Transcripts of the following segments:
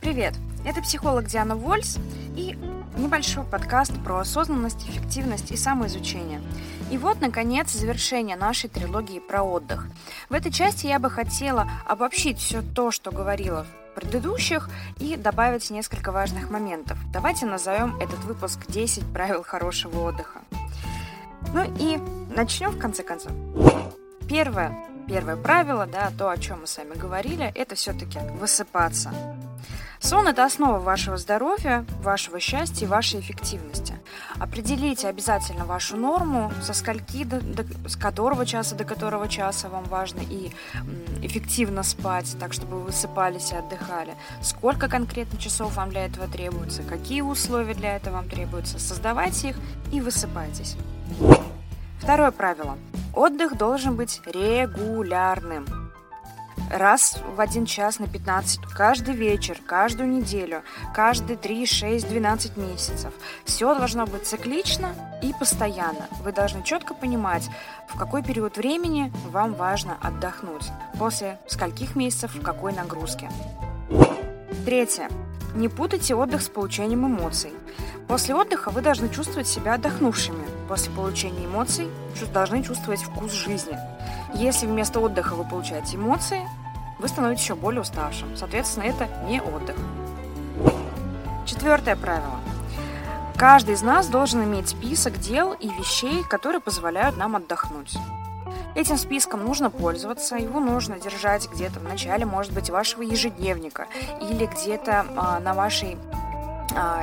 Привет! Это психолог Диана Вольс и небольшой подкаст про осознанность, эффективность и самоизучение. И вот, наконец, завершение нашей трилогии про отдых. В этой части я бы хотела обобщить все то, что говорила в предыдущих, и добавить несколько важных моментов. Давайте назовем этот выпуск «10 правил хорошего отдыха». Ну и начнем в конце концов. Первое, первое правило, да, то, о чем мы с вами говорили, это все-таки высыпаться. Сон – это основа вашего здоровья, вашего счастья и вашей эффективности. Определите обязательно вашу норму, со скольки до, до с которого часа до которого часа вам важно и эффективно спать, так чтобы вы высыпались и отдыхали. Сколько конкретно часов вам для этого требуется, какие условия для этого вам требуются. Создавайте их и высыпайтесь. Второе правило. Отдых должен быть регулярным раз в один час на 15, каждый вечер, каждую неделю, каждые 3, 6, 12 месяцев. Все должно быть циклично и постоянно. Вы должны четко понимать, в какой период времени вам важно отдохнуть, после скольких месяцев в какой нагрузке. Третье. Не путайте отдых с получением эмоций. После отдыха вы должны чувствовать себя отдохнувшими. После получения эмоций должны чувствовать вкус жизни. Если вместо отдыха вы получаете эмоции, вы становитесь еще более уставшим. Соответственно, это не отдых. Четвертое правило. Каждый из нас должен иметь список дел и вещей, которые позволяют нам отдохнуть. Этим списком нужно пользоваться, его нужно держать где-то в начале, может быть, вашего ежедневника или где-то а, на вашей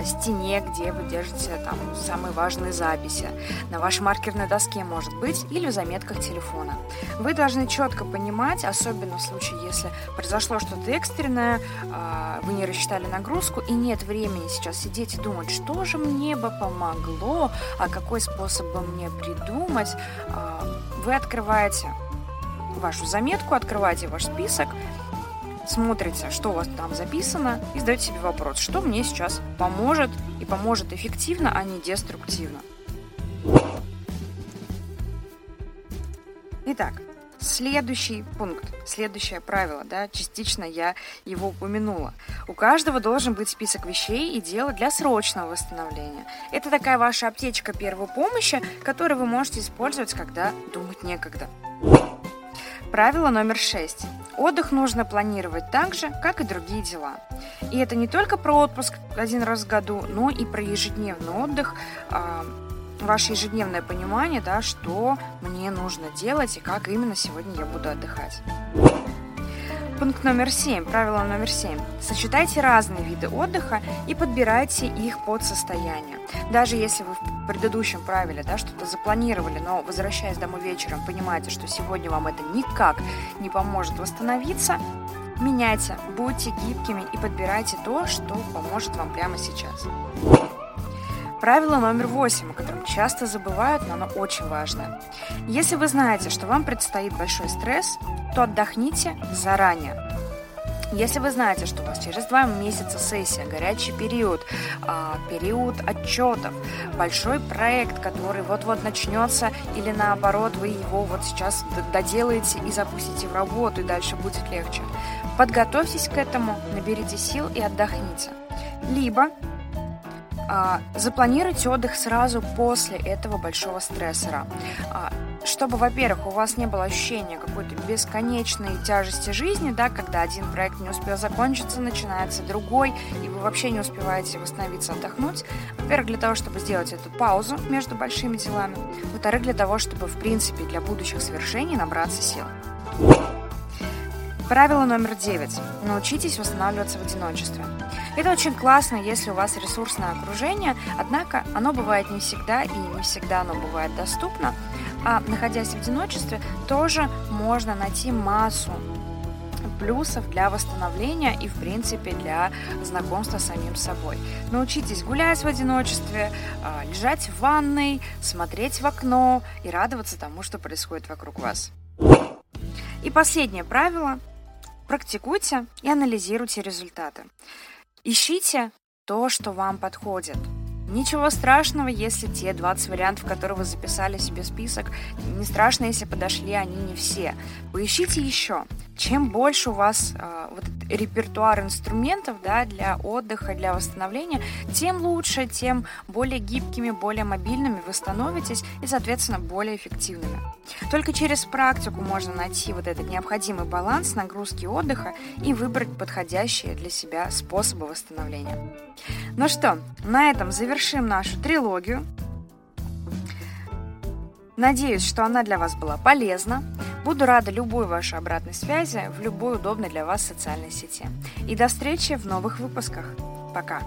стене, где вы держите там самые важные записи, на вашей маркерной доске, может быть, или в заметках телефона. Вы должны четко понимать, особенно в случае, если произошло что-то экстренное, а, вы не рассчитали нагрузку, и нет времени сейчас сидеть и думать, что же мне бы помогло, а какой способ бы мне придумать, а, вы открываете вашу заметку, открываете ваш список, смотрите, что у вас там записано, и задаете себе вопрос, что мне сейчас поможет и поможет эффективно, а не деструктивно. Итак, Следующий пункт, следующее правило, да, частично я его упомянула. У каждого должен быть список вещей и дел для срочного восстановления. Это такая ваша аптечка первой помощи, которую вы можете использовать, когда думать некогда. Правило номер шесть. Отдых нужно планировать так же, как и другие дела. И это не только про отпуск один раз в году, но и про ежедневный отдых, а, ваше ежедневное понимание, да, что мне нужно делать и как именно сегодня я буду отдыхать. Пункт номер семь, правило номер семь. Сочетайте разные виды отдыха и подбирайте их под состояние. Даже если вы предыдущем правиле да, что-то запланировали, но возвращаясь домой вечером, понимаете, что сегодня вам это никак не поможет восстановиться, меняйте, будьте гибкими и подбирайте то, что поможет вам прямо сейчас. Правило номер восемь, о котором часто забывают, но оно очень важное. Если вы знаете, что вам предстоит большой стресс, то отдохните заранее. Если вы знаете, что у вас через два месяца сессия, горячий период, а, период отчетов, большой проект, который вот-вот начнется, или наоборот, вы его вот сейчас доделаете и запустите в работу, и дальше будет легче, подготовьтесь к этому, наберите сил и отдохните. Либо а, запланируйте отдых сразу после этого большого стрессора. Чтобы, во-первых, у вас не было ощущения какой-то бесконечной тяжести жизни, да, когда один проект не успел закончиться, начинается другой, и вы вообще не успеваете восстановиться, отдохнуть. Во-первых, для того, чтобы сделать эту паузу между большими делами. Во-вторых, для того, чтобы, в принципе, для будущих свершений набраться сил. Правило номер девять. Научитесь восстанавливаться в одиночестве. Это очень классно, если у вас ресурсное окружение, однако оно бывает не всегда, и не всегда оно бывает доступно. А находясь в одиночестве, тоже можно найти массу плюсов для восстановления и, в принципе, для знакомства с самим собой. Научитесь гулять в одиночестве, а, лежать в ванной, смотреть в окно и радоваться тому, что происходит вокруг вас. И последнее правило Практикуйте и анализируйте результаты. Ищите то, что вам подходит. Ничего страшного, если те 20 вариантов, которые вы записали себе список, не страшно, если подошли они не все. Поищите еще. Чем больше у вас э, вот репертуар инструментов да, для отдыха, для восстановления, тем лучше, тем более гибкими, более мобильными вы становитесь и, соответственно, более эффективными. Только через практику можно найти вот этот необходимый баланс нагрузки отдыха и выбрать подходящие для себя способы восстановления. Ну что, на этом завершим нашу трилогию. Надеюсь, что она для вас была полезна. Буду рада любой вашей обратной связи в любой удобной для вас социальной сети. И до встречи в новых выпусках. Пока!